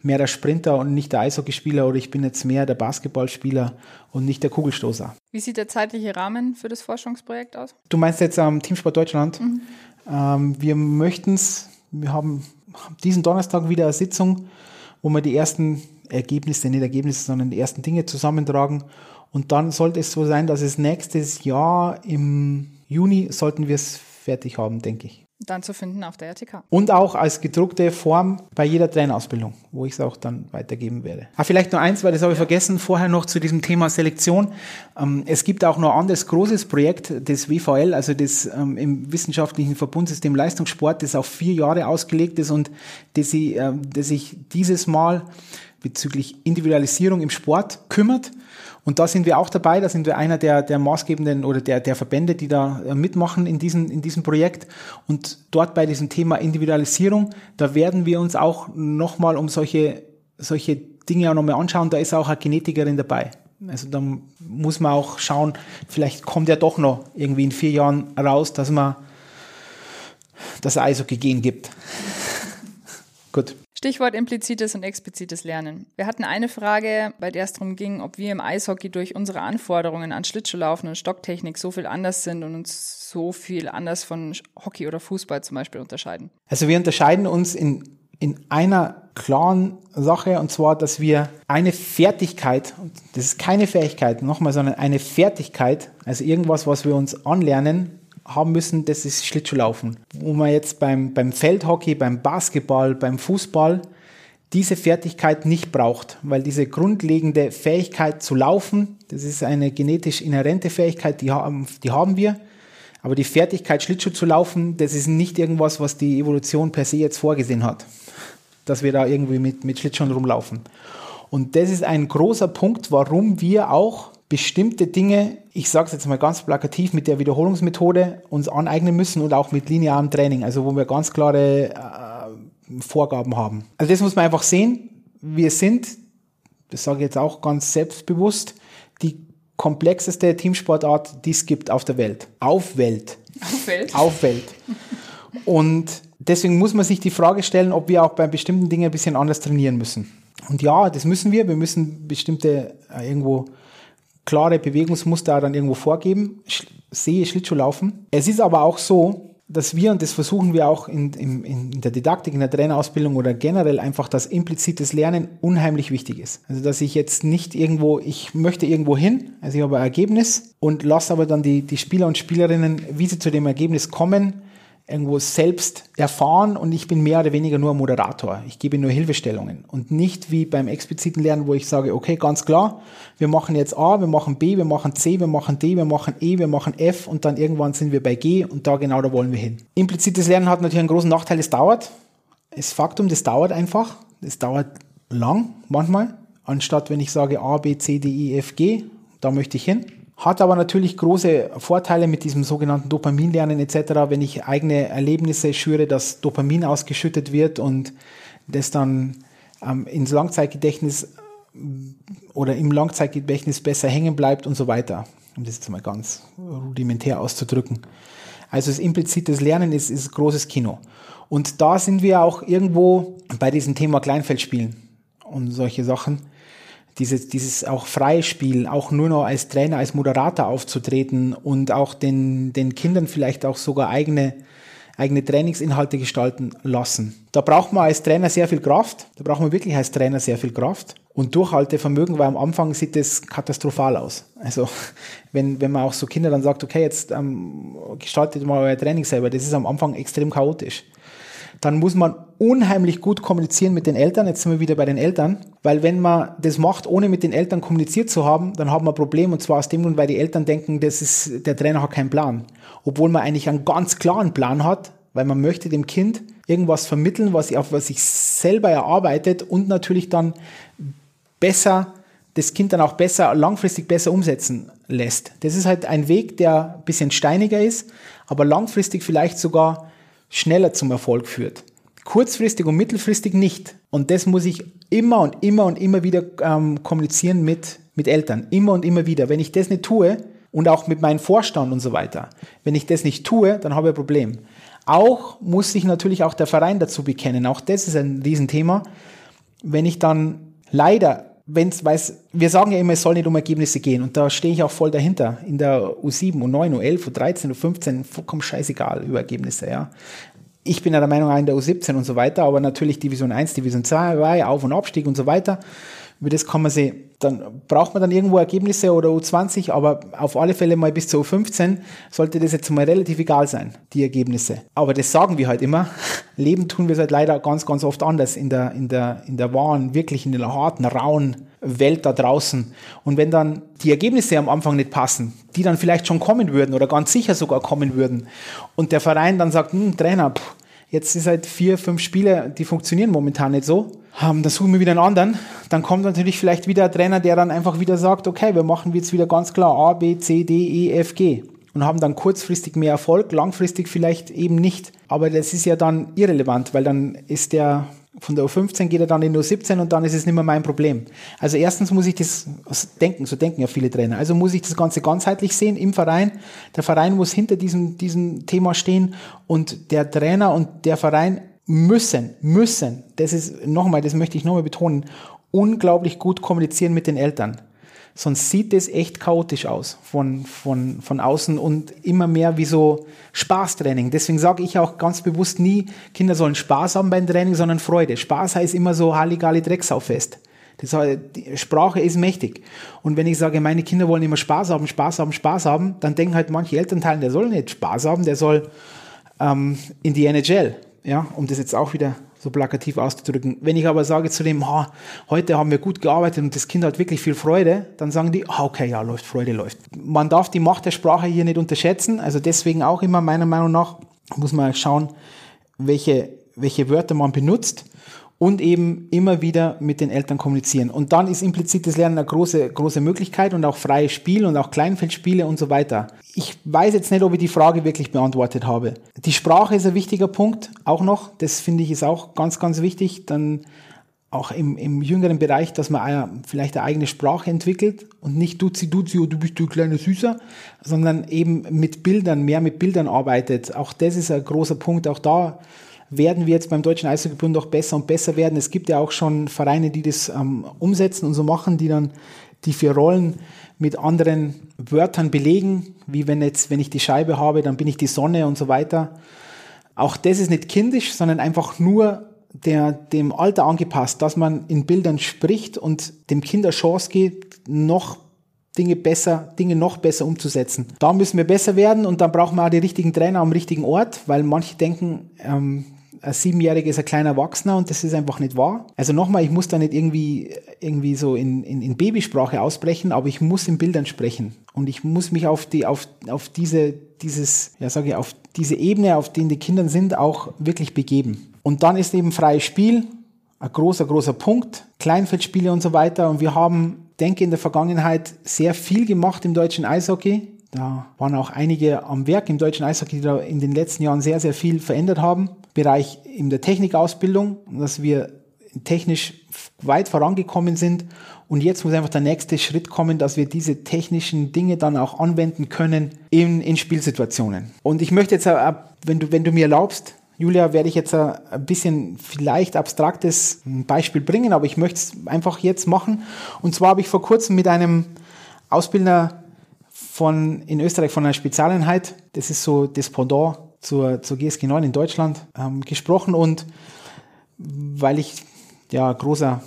mehr der Sprinter und nicht der Eishockeyspieler oder ich bin jetzt mehr der Basketballspieler und nicht der Kugelstoßer. Wie sieht der zeitliche Rahmen für das Forschungsprojekt aus? Du meinst jetzt am ähm, Teamsport Deutschland? Mhm. Ähm, wir möchten es, wir haben diesen Donnerstag wieder eine Sitzung, wo wir die ersten Ergebnisse, nicht Ergebnisse, sondern die ersten Dinge zusammentragen. Und dann sollte es so sein, dass es nächstes Jahr im Juni sollten wir es fertig haben, denke ich. Dann zu finden auf der RTK. Und auch als gedruckte Form bei jeder Trainerausbildung, wo ich es auch dann weitergeben werde. Ah, vielleicht nur eins, weil das habe ich vergessen, vorher noch zu diesem Thema Selektion. Ähm, es gibt auch noch ein anderes großes Projekt des WVL, also des ähm, im wissenschaftlichen Verbundsystem Leistungssport, das auf vier Jahre ausgelegt ist und das, ich, äh, das sich dieses Mal bezüglich Individualisierung im Sport kümmert und da sind wir auch dabei, da sind wir einer der, der maßgebenden oder der, der Verbände, die da äh, mitmachen in diesem, in diesem Projekt. Und dort bei diesem Thema Individualisierung, da werden wir uns auch nochmal um solche, solche Dinge auch nochmal anschauen. Da ist auch eine Genetikerin dabei. Also da muss man auch schauen, vielleicht kommt ja doch noch irgendwie in vier Jahren raus, dass man das Eishockey-Gen gibt. Gut. Stichwort implizites und explizites Lernen. Wir hatten eine Frage, bei der es darum ging, ob wir im Eishockey durch unsere Anforderungen an Schlittschuhlaufen und Stocktechnik so viel anders sind und uns so viel anders von Hockey oder Fußball zum Beispiel unterscheiden. Also wir unterscheiden uns in, in einer klaren Sache und zwar, dass wir eine Fertigkeit, das ist keine Fähigkeit nochmal, sondern eine Fertigkeit, also irgendwas, was wir uns anlernen, haben müssen, das ist Schlittschuhlaufen. Wo man jetzt beim, beim Feldhockey, beim Basketball, beim Fußball diese Fertigkeit nicht braucht, weil diese grundlegende Fähigkeit zu laufen, das ist eine genetisch inhärente Fähigkeit, die haben, die haben wir. Aber die Fertigkeit, Schlittschuh zu laufen, das ist nicht irgendwas, was die Evolution per se jetzt vorgesehen hat. Dass wir da irgendwie mit, mit Schlittschuhen rumlaufen. Und das ist ein großer Punkt, warum wir auch bestimmte Dinge, ich sage es jetzt mal ganz plakativ, mit der Wiederholungsmethode uns aneignen müssen und auch mit linearem Training, also wo wir ganz klare äh, Vorgaben haben. Also das muss man einfach sehen. Wir sind, das sage ich jetzt auch ganz selbstbewusst, die komplexeste Teamsportart, die es gibt auf der Welt. Auf Welt. Auf Welt. Auf Welt. Und deswegen muss man sich die Frage stellen, ob wir auch bei bestimmten Dingen ein bisschen anders trainieren müssen. Und ja, das müssen wir. Wir müssen bestimmte äh, irgendwo klare Bewegungsmuster dann irgendwo vorgeben. Sch sehe Schlittschuh laufen. Es ist aber auch so, dass wir, und das versuchen wir auch in, in, in der Didaktik, in der Trainerausbildung oder generell einfach, dass implizites Lernen unheimlich wichtig ist. Also, dass ich jetzt nicht irgendwo, ich möchte irgendwo hin, also ich habe ein Ergebnis und lasse aber dann die, die Spieler und Spielerinnen, wie sie zu dem Ergebnis kommen, irgendwo selbst erfahren und ich bin mehr oder weniger nur Moderator. Ich gebe nur Hilfestellungen und nicht wie beim expliziten Lernen, wo ich sage, okay, ganz klar, wir machen jetzt A, wir machen B, wir machen C, wir machen D, wir machen E, wir machen F und dann irgendwann sind wir bei G und da genau da wollen wir hin. Implizites Lernen hat natürlich einen großen Nachteil, es dauert. Das Faktum, das dauert einfach. Das dauert lang manchmal, anstatt wenn ich sage A, B, C, D, E, F, G, da möchte ich hin hat aber natürlich große Vorteile mit diesem sogenannten Dopaminlernen etc., wenn ich eigene Erlebnisse schüre, dass Dopamin ausgeschüttet wird und das dann ähm, ins Langzeitgedächtnis oder im Langzeitgedächtnis besser hängen bleibt und so weiter. Um das jetzt mal ganz rudimentär auszudrücken. Also das implizites Lernen ist, ist großes Kino. Und da sind wir auch irgendwo bei diesem Thema Kleinfeldspielen und solche Sachen dieses, dieses auch Freispiel, auch nur noch als Trainer, als Moderator aufzutreten und auch den, den Kindern vielleicht auch sogar eigene, eigene Trainingsinhalte gestalten lassen. Da braucht man als Trainer sehr viel Kraft. Da braucht man wirklich als Trainer sehr viel Kraft und Durchhaltevermögen, weil am Anfang sieht das katastrophal aus. Also wenn, wenn man auch so Kinder dann sagt, okay, jetzt ähm, gestaltet mal euer Training selber, das ist am Anfang extrem chaotisch dann muss man unheimlich gut kommunizieren mit den Eltern. Jetzt sind wir wieder bei den Eltern, weil wenn man das macht, ohne mit den Eltern kommuniziert zu haben, dann haben wir ein Problem und zwar aus dem Grund, weil die Eltern denken, das ist, der Trainer hat keinen Plan. Obwohl man eigentlich einen ganz klaren Plan hat, weil man möchte dem Kind irgendwas vermitteln, was, auf was sich selber erarbeitet und natürlich dann besser das Kind dann auch besser, langfristig besser umsetzen lässt. Das ist halt ein Weg, der ein bisschen steiniger ist, aber langfristig vielleicht sogar schneller zum Erfolg führt. Kurzfristig und mittelfristig nicht. Und das muss ich immer und immer und immer wieder ähm, kommunizieren mit, mit Eltern. Immer und immer wieder. Wenn ich das nicht tue und auch mit meinem Vorstand und so weiter, wenn ich das nicht tue, dann habe ich ein Problem. Auch muss sich natürlich auch der Verein dazu bekennen. Auch das ist ein Riesenthema. Wenn ich dann leider wenn's, weiß, wir sagen ja immer, es soll nicht um Ergebnisse gehen und da stehe ich auch voll dahinter. In der U7, U9, U11, U13, U15, vollkommen scheißegal über Ergebnisse, ja. Ich bin ja der Meinung, in der U17 und so weiter, aber natürlich Division 1, Division 2, Auf- und Abstieg und so weiter. Über das kann man sehen. Dann braucht man dann irgendwo Ergebnisse oder U20, aber auf alle Fälle mal bis zur U15 sollte das jetzt mal relativ egal sein, die Ergebnisse. Aber das sagen wir halt immer. Leben tun wir es halt leider ganz, ganz oft anders in der, in der, in der wahren, wirklich in der harten, rauen Welt da draußen. Und wenn dann die Ergebnisse am Anfang nicht passen, die dann vielleicht schon kommen würden oder ganz sicher sogar kommen würden, und der Verein dann sagt, hm, Trainer, pff, jetzt ist halt vier, fünf Spiele, die funktionieren momentan nicht so, ähm, dann suchen wir wieder einen anderen. Dann kommt natürlich vielleicht wieder ein Trainer, der dann einfach wieder sagt, okay, wir machen jetzt wieder ganz klar A, B, C, D, E, F, G und haben dann kurzfristig mehr Erfolg, langfristig vielleicht eben nicht. Aber das ist ja dann irrelevant, weil dann ist der von der U15 geht er dann in die U17 und dann ist es nicht mehr mein Problem. Also erstens muss ich das denken, so denken ja viele Trainer. Also muss ich das Ganze ganzheitlich sehen im Verein. Der Verein muss hinter diesem, diesem Thema stehen und der Trainer und der Verein müssen, müssen, das ist nochmal, das möchte ich nochmal betonen, unglaublich gut kommunizieren mit den Eltern. Sonst sieht es echt chaotisch aus von, von, von außen und immer mehr wie so Spaßtraining. Deswegen sage ich auch ganz bewusst nie, Kinder sollen Spaß haben beim Training, sondern Freude. Spaß heißt immer so Halligalli Drecksaufest. Das heißt, Sprache ist mächtig. Und wenn ich sage, meine Kinder wollen immer Spaß haben, Spaß haben, Spaß haben, dann denken halt manche Elternteile, der soll nicht Spaß haben, der soll ähm, in die NHL ja, um das jetzt auch wieder so plakativ auszudrücken. Wenn ich aber sage zu dem, ha, heute haben wir gut gearbeitet und das Kind hat wirklich viel Freude, dann sagen die, ah, okay, ja, läuft, Freude läuft. Man darf die Macht der Sprache hier nicht unterschätzen, also deswegen auch immer meiner Meinung nach muss man schauen, welche, welche Wörter man benutzt und eben immer wieder mit den Eltern kommunizieren. Und dann ist implizites Lernen eine große, große Möglichkeit und auch freies Spiel und auch Kleinfeldspiele und so weiter. Ich weiß jetzt nicht, ob ich die Frage wirklich beantwortet habe. Die Sprache ist ein wichtiger Punkt, auch noch. Das finde ich ist auch ganz, ganz wichtig. Dann auch im, im jüngeren Bereich, dass man vielleicht eine eigene Sprache entwickelt und nicht Duzi Duzi, oh, du bist du kleiner Süßer, sondern eben mit Bildern, mehr mit Bildern arbeitet. Auch das ist ein großer Punkt. Auch da werden wir jetzt beim Deutschen Eishockeybund auch besser und besser werden. Es gibt ja auch schon Vereine, die das ähm, umsetzen und so machen, die dann die vier Rollen mit anderen Wörtern belegen, wie wenn jetzt, wenn ich die Scheibe habe, dann bin ich die Sonne und so weiter. Auch das ist nicht kindisch, sondern einfach nur der, dem Alter angepasst, dass man in Bildern spricht und dem Kind eine Chance gibt, noch Dinge besser, Dinge noch besser umzusetzen. Da müssen wir besser werden und dann brauchen wir auch die richtigen Trainer am richtigen Ort, weil manche denken, ähm, ein Siebenjähriger ist ein kleiner Erwachsener und das ist einfach nicht wahr. Also nochmal, ich muss da nicht irgendwie, irgendwie so in, in, in Babysprache ausbrechen, aber ich muss in Bildern sprechen. Und ich muss mich auf die, auf, auf diese, dieses, ja sage ich, auf diese Ebene, auf denen die Kinder sind, auch wirklich begeben. Und dann ist eben freies Spiel ein großer, großer Punkt. Kleinfeldspiele und so weiter. Und wir haben, denke in der Vergangenheit sehr viel gemacht im deutschen Eishockey da waren auch einige am Werk im deutschen Eishockey, die da in den letzten Jahren sehr, sehr viel verändert haben. Bereich in der Technikausbildung, dass wir technisch weit vorangekommen sind. Und jetzt muss einfach der nächste Schritt kommen, dass wir diese technischen Dinge dann auch anwenden können in, in Spielsituationen. Und ich möchte jetzt, äh, wenn du, wenn du mir erlaubst, Julia, werde ich jetzt äh, ein bisschen vielleicht abstraktes Beispiel bringen, aber ich möchte es einfach jetzt machen. Und zwar habe ich vor kurzem mit einem Ausbilder von, in Österreich von einer Spezialeinheit, das ist so das Pendant zur, zur GSG 9 in Deutschland, ähm, gesprochen und weil ich ja großer,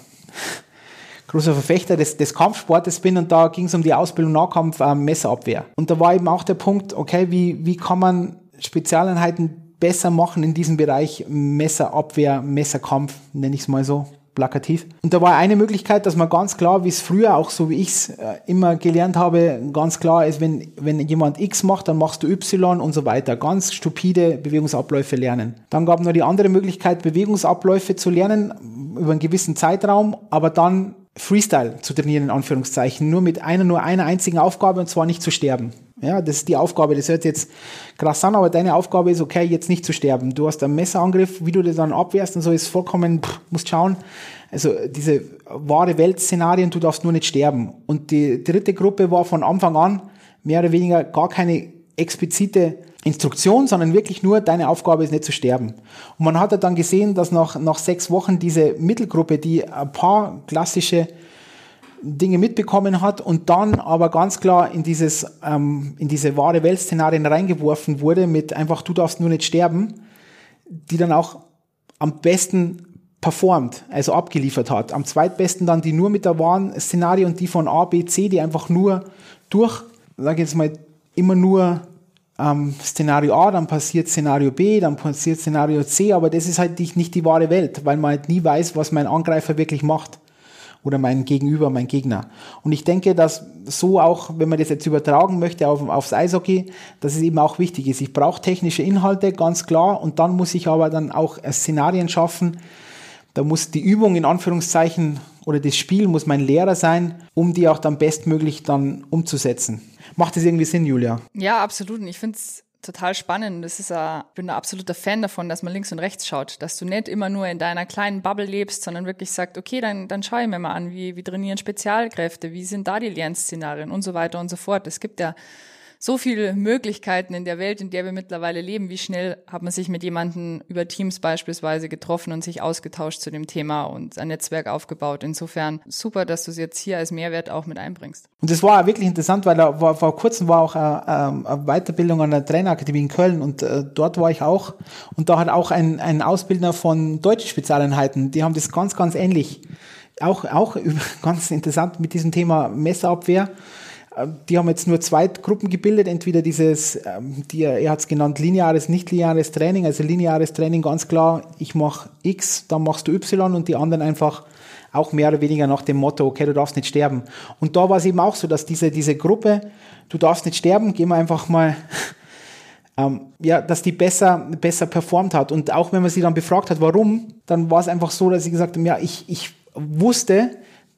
großer Verfechter des, des Kampfsportes bin und da ging es um die Ausbildung Nahkampf äh, Messerabwehr. Und da war eben auch der Punkt, okay, wie, wie kann man Spezialeinheiten besser machen in diesem Bereich Messerabwehr, Messerkampf, nenne ich es mal so plakativ. Und da war eine Möglichkeit, dass man ganz klar, wie es früher auch so wie ich es äh, immer gelernt habe, ganz klar ist, wenn, wenn jemand X macht, dann machst du Y und so weiter. Ganz stupide Bewegungsabläufe lernen. Dann gab es noch die andere Möglichkeit, Bewegungsabläufe zu lernen über einen gewissen Zeitraum, aber dann Freestyle zu trainieren, in Anführungszeichen. Nur mit einer, nur einer einzigen Aufgabe und zwar nicht zu sterben. Ja, das ist die Aufgabe. Das hört jetzt krass an, aber deine Aufgabe ist, okay, jetzt nicht zu sterben. Du hast einen Messerangriff, wie du das dann abwehrst und so ist vollkommen, pff, musst schauen. Also diese wahre Weltszenarien, du darfst nur nicht sterben. Und die dritte Gruppe war von Anfang an mehr oder weniger gar keine explizite Instruktion, sondern wirklich nur, deine Aufgabe ist nicht zu sterben. Und man hat dann gesehen, dass nach, nach sechs Wochen diese Mittelgruppe, die ein paar klassische Dinge mitbekommen hat und dann aber ganz klar in dieses ähm, in diese wahre Weltszenarien reingeworfen wurde mit einfach du darfst nur nicht sterben, die dann auch am besten performt, also abgeliefert hat. Am zweitbesten dann die nur mit der wahren Szenario und die von A, B, C, die einfach nur durch, sage ich jetzt mal, immer nur ähm, Szenario A, dann passiert Szenario B, dann passiert Szenario C, aber das ist halt nicht, die wahre Welt, weil man halt nie weiß, was mein Angreifer wirklich macht oder mein Gegenüber, mein Gegner. Und ich denke, dass so auch, wenn man das jetzt übertragen möchte auf, aufs Eishockey, dass es eben auch wichtig ist. Ich brauche technische Inhalte, ganz klar, und dann muss ich aber dann auch Szenarien schaffen. Da muss die Übung in Anführungszeichen oder das Spiel muss mein Lehrer sein, um die auch dann bestmöglich dann umzusetzen. Macht das irgendwie Sinn, Julia? Ja, absolut. Und ich finde es total spannend. Das ist ein, ich bin ein absoluter Fan davon, dass man links und rechts schaut, dass du nicht immer nur in deiner kleinen Bubble lebst, sondern wirklich sagt, okay, dann, dann schaue ich mir mal an, wie, wie trainieren Spezialkräfte, wie sind da die Lernszenarien und so weiter und so fort. Es gibt ja so viele Möglichkeiten in der Welt, in der wir mittlerweile leben. Wie schnell hat man sich mit jemandem über Teams beispielsweise getroffen und sich ausgetauscht zu dem Thema und ein Netzwerk aufgebaut. Insofern super, dass du es jetzt hier als Mehrwert auch mit einbringst. Und das war wirklich interessant, weil da war, vor kurzem war auch eine, äh, ähm, eine Weiterbildung an der Trainerakademie in Köln und äh, dort war ich auch. Und da hat auch ein, ein Ausbildner von deutschen Spezialeinheiten, die haben das ganz, ganz ähnlich. Auch, auch ganz interessant mit diesem Thema Messerabwehr die haben jetzt nur zwei Gruppen gebildet, entweder dieses, ähm, die, er hat es genannt, lineares, nicht lineares Training, also lineares Training ganz klar, ich mache X, dann machst du Y und die anderen einfach auch mehr oder weniger nach dem Motto, okay, du darfst nicht sterben. Und da war es eben auch so, dass diese, diese Gruppe, du darfst nicht sterben, gehen wir einfach mal, ähm, ja, dass die besser, besser performt hat. Und auch wenn man sie dann befragt hat, warum, dann war es einfach so, dass sie gesagt haben, ja, ich, ich wusste,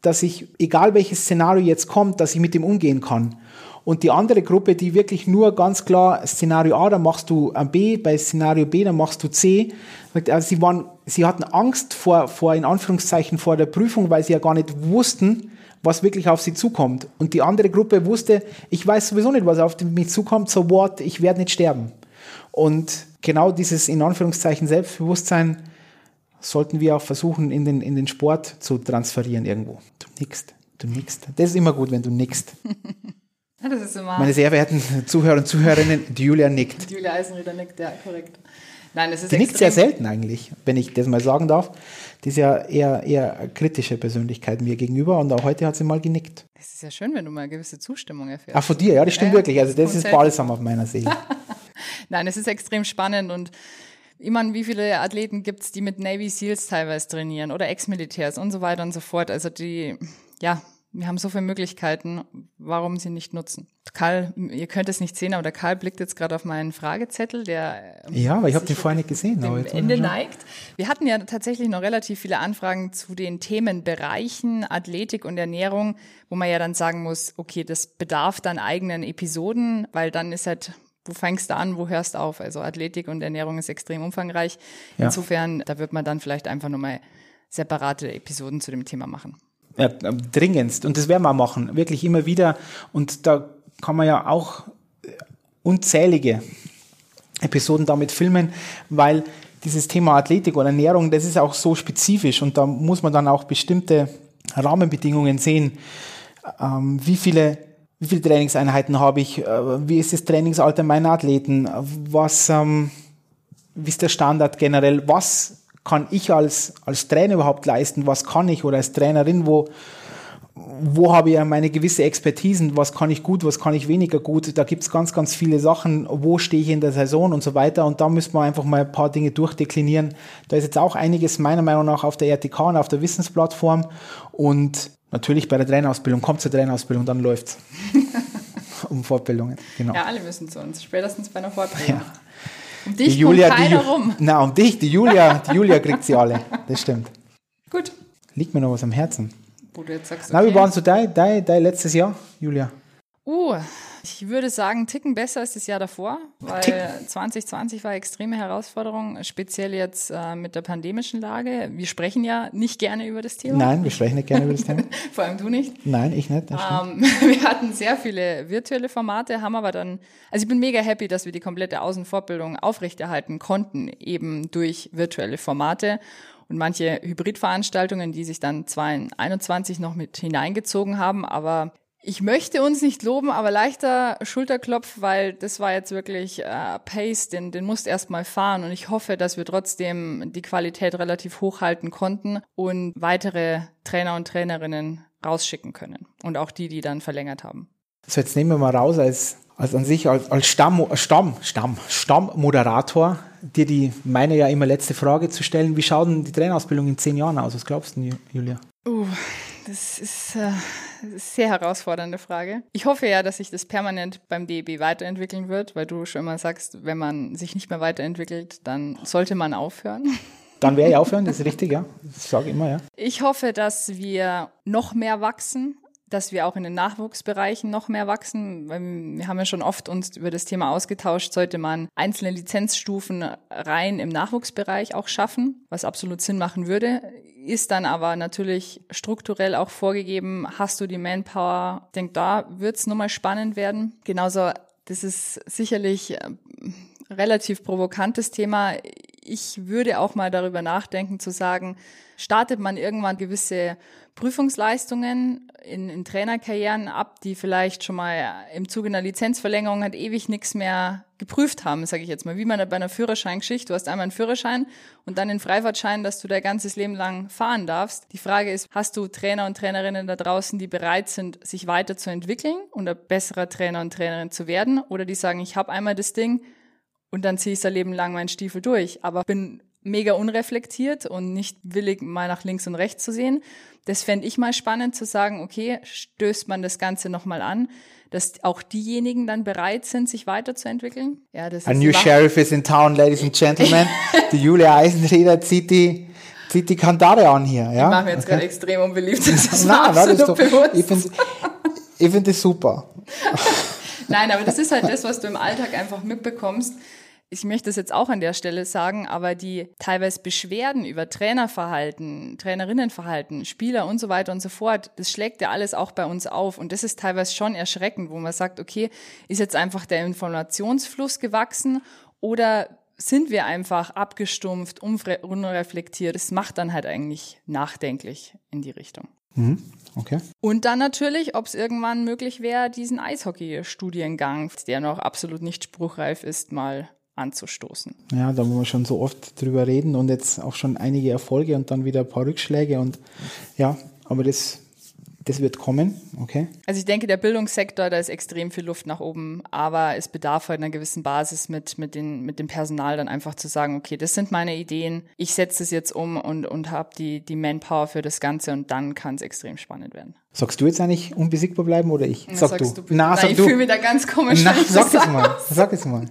dass ich, egal welches Szenario jetzt kommt, dass ich mit dem umgehen kann. Und die andere Gruppe, die wirklich nur ganz klar Szenario A, dann machst du B, bei Szenario B, dann machst du C. Also sie waren, sie hatten Angst vor, vor, in Anführungszeichen, vor der Prüfung, weil sie ja gar nicht wussten, was wirklich auf sie zukommt. Und die andere Gruppe wusste, ich weiß sowieso nicht, was auf mich zukommt, so what, ich werde nicht sterben. Und genau dieses, in Anführungszeichen, Selbstbewusstsein, sollten wir auch versuchen, in den, in den Sport zu transferieren irgendwo. Du nickst, du nickst. Das ist immer gut, wenn du nickst. das ist immer. Meine sehr verehrten Zuhörer und Zuhörerinnen, Julia nickt. Julia Eisenrieder nickt, ja, korrekt. Nein, es ist die nickt sehr selten eigentlich, wenn ich das mal sagen darf. Die ist ja eher, eher kritische Persönlichkeit mir gegenüber und auch heute hat sie mal genickt. Es ist ja schön, wenn du mal eine gewisse Zustimmung erfährst. Ach, von dir, ja, das stimmt ja, wirklich. Also das ist balsam auf meiner Seele. Nein, es ist extrem spannend und ich meine, wie viele Athleten gibt es, die mit Navy Seals teilweise trainieren oder Ex-Militärs und so weiter und so fort. Also die, ja, wir haben so viele Möglichkeiten, warum sie nicht nutzen. Karl, ihr könnt es nicht sehen, aber der Karl blickt jetzt gerade auf meinen Fragezettel, der ähm, ja, aber ich habe den vorher nicht gesehen. Aber Ende neigt. Wir hatten ja tatsächlich noch relativ viele Anfragen zu den Themenbereichen Athletik und Ernährung, wo man ja dann sagen muss, okay, das bedarf dann eigenen Episoden, weil dann ist halt wo fängst du an, wo hörst du auf? Also Athletik und Ernährung ist extrem umfangreich. Ja. Insofern, da wird man dann vielleicht einfach nochmal separate Episoden zu dem Thema machen. Ja, dringendst. Und das werden wir machen, wirklich immer wieder. Und da kann man ja auch unzählige Episoden damit filmen, weil dieses Thema Athletik und Ernährung, das ist auch so spezifisch und da muss man dann auch bestimmte Rahmenbedingungen sehen. Ähm, wie viele wie viele Trainingseinheiten habe ich, äh, wie ist das Trainingsalter meiner Athleten, was, ähm, wie ist der Standard generell, was kann ich als, als Trainer überhaupt leisten, was kann ich oder als Trainerin, wo, wo habe ich meine gewisse Expertisen, was kann ich gut, was kann ich weniger gut, da gibt es ganz, ganz viele Sachen, wo stehe ich in der Saison und so weiter und da müssen wir einfach mal ein paar Dinge durchdeklinieren. Da ist jetzt auch einiges meiner Meinung nach auf der RTK und auf der Wissensplattform und Natürlich bei der Trainerausbildung, kommt zur Trainerausbildung, dann läuft's. um Fortbildungen, genau. Ja, alle müssen zu uns, spätestens bei einer Fortbildung. Ja. Um dich die Julia, kommt keiner die, rum. Na, um dich, die Julia, die Julia kriegt sie alle. Das stimmt. Gut. Liegt mir noch was am Herzen. Wo du jetzt sagst, okay. Na, wie waren so dein, dein, dein letztes Jahr, Julia? Uh, ich würde sagen, Ticken besser als das Jahr davor, weil Tick. 2020 war eine extreme Herausforderung, speziell jetzt äh, mit der pandemischen Lage. Wir sprechen ja nicht gerne über das Thema. Nein, wir sprechen nicht gerne über das Thema. Vor allem du nicht. Nein, ich nicht. Ähm, wir hatten sehr viele virtuelle Formate, haben aber dann, also ich bin mega happy, dass wir die komplette Außenfortbildung aufrechterhalten konnten, eben durch virtuelle Formate und manche Hybridveranstaltungen, die sich dann 2021 noch mit hineingezogen haben, aber ich möchte uns nicht loben, aber leichter Schulterklopf, weil das war jetzt wirklich äh, Pace, den, den musst erst mal fahren und ich hoffe, dass wir trotzdem die Qualität relativ hoch halten konnten und weitere Trainer und Trainerinnen rausschicken können und auch die, die dann verlängert haben. So, jetzt nehmen wir mal raus als, als an sich als, als Stamm, Stamm, Stamm, Stammmoderator, dir die meine ja immer letzte Frage zu stellen. Wie schaut denn die Trainerausbildung in zehn Jahren aus? Was glaubst du, Julia? Uh, das ist, äh, eine sehr herausfordernde Frage. Ich hoffe ja, dass sich das permanent beim DEB weiterentwickeln wird, weil du schon immer sagst, wenn man sich nicht mehr weiterentwickelt, dann sollte man aufhören. Dann wäre ich aufhören, das ist richtig, ja. Das sage ich immer, ja. Ich hoffe, dass wir noch mehr wachsen dass wir auch in den Nachwuchsbereichen noch mehr wachsen. Wir haben ja schon oft uns über das Thema ausgetauscht, sollte man einzelne Lizenzstufen rein im Nachwuchsbereich auch schaffen, was absolut Sinn machen würde. Ist dann aber natürlich strukturell auch vorgegeben, hast du die Manpower? Ich denke, da wird es nochmal spannend werden. Genauso, das ist sicherlich äh, relativ provokantes Thema ich würde auch mal darüber nachdenken zu sagen, startet man irgendwann gewisse Prüfungsleistungen in, in Trainerkarrieren ab, die vielleicht schon mal im Zuge einer Lizenzverlängerung hat ewig nichts mehr geprüft haben, sage ich jetzt mal, wie man bei einer Führerscheingeschichte, du hast einmal einen Führerschein und dann den Freifahrtschein, dass du dein ganzes Leben lang fahren darfst. Die Frage ist, hast du Trainer und Trainerinnen da draußen, die bereit sind, sich weiterzuentwickeln und ein besserer Trainer und Trainerin zu werden oder die sagen, ich habe einmal das Ding und dann ziehe ich sein Leben lang meinen Stiefel durch, aber bin mega unreflektiert und nicht willig, mal nach links und rechts zu sehen. Das fände ich mal spannend zu sagen, okay, stößt man das Ganze nochmal an, dass auch diejenigen dann bereit sind, sich weiterzuentwickeln. Ja, das A new sheriff is in town, ladies and gentlemen. die Julia Eisenrieder zieht die zieht die Kandare an hier. Ja? Ich mache mir jetzt okay. gerade extrem unbeliebt. Das ist nein, nein, das ist doch, bewusst. Ich finde ich find das super. nein, aber das ist halt das, was du im Alltag einfach mitbekommst ich möchte es jetzt auch an der Stelle sagen, aber die teilweise Beschwerden über Trainerverhalten, Trainerinnenverhalten, Spieler und so weiter und so fort, das schlägt ja alles auch bei uns auf. Und das ist teilweise schon erschreckend, wo man sagt, okay, ist jetzt einfach der Informationsfluss gewachsen oder sind wir einfach abgestumpft, unreflektiert? Es macht dann halt eigentlich nachdenklich in die Richtung. Mhm. Okay. Und dann natürlich, ob es irgendwann möglich wäre, diesen Eishockey-Studiengang, der noch absolut nicht spruchreif ist, mal anzustoßen. Ja, da wollen wir schon so oft drüber reden und jetzt auch schon einige Erfolge und dann wieder ein paar Rückschläge und ja, aber das, das wird kommen, okay? Also ich denke, der Bildungssektor, da ist extrem viel Luft nach oben, aber es bedarf halt einer gewissen Basis mit, mit, den, mit dem Personal dann einfach zu sagen, okay, das sind meine Ideen, ich setze es jetzt um und, und habe die, die Manpower für das Ganze und dann kann es extrem spannend werden. Sagst du jetzt eigentlich unbesiegbar bleiben oder ich? Na, sag du. du. Na, sag ich fühle mich da ganz komisch. Na, sag es mal. Sag es mal.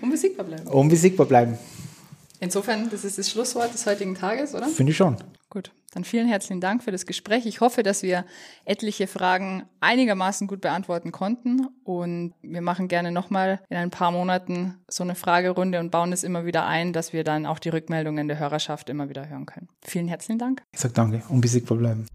Unbesiegbar bleiben. Unbesiegbar bleiben. Insofern, das ist das Schlusswort des heutigen Tages, oder? Finde ich schon. Gut, dann vielen herzlichen Dank für das Gespräch. Ich hoffe, dass wir etliche Fragen einigermaßen gut beantworten konnten und wir machen gerne nochmal in ein paar Monaten so eine Fragerunde und bauen es immer wieder ein, dass wir dann auch die Rückmeldungen der Hörerschaft immer wieder hören können. Vielen herzlichen Dank. Ich sage danke, unbesiegbar bleiben.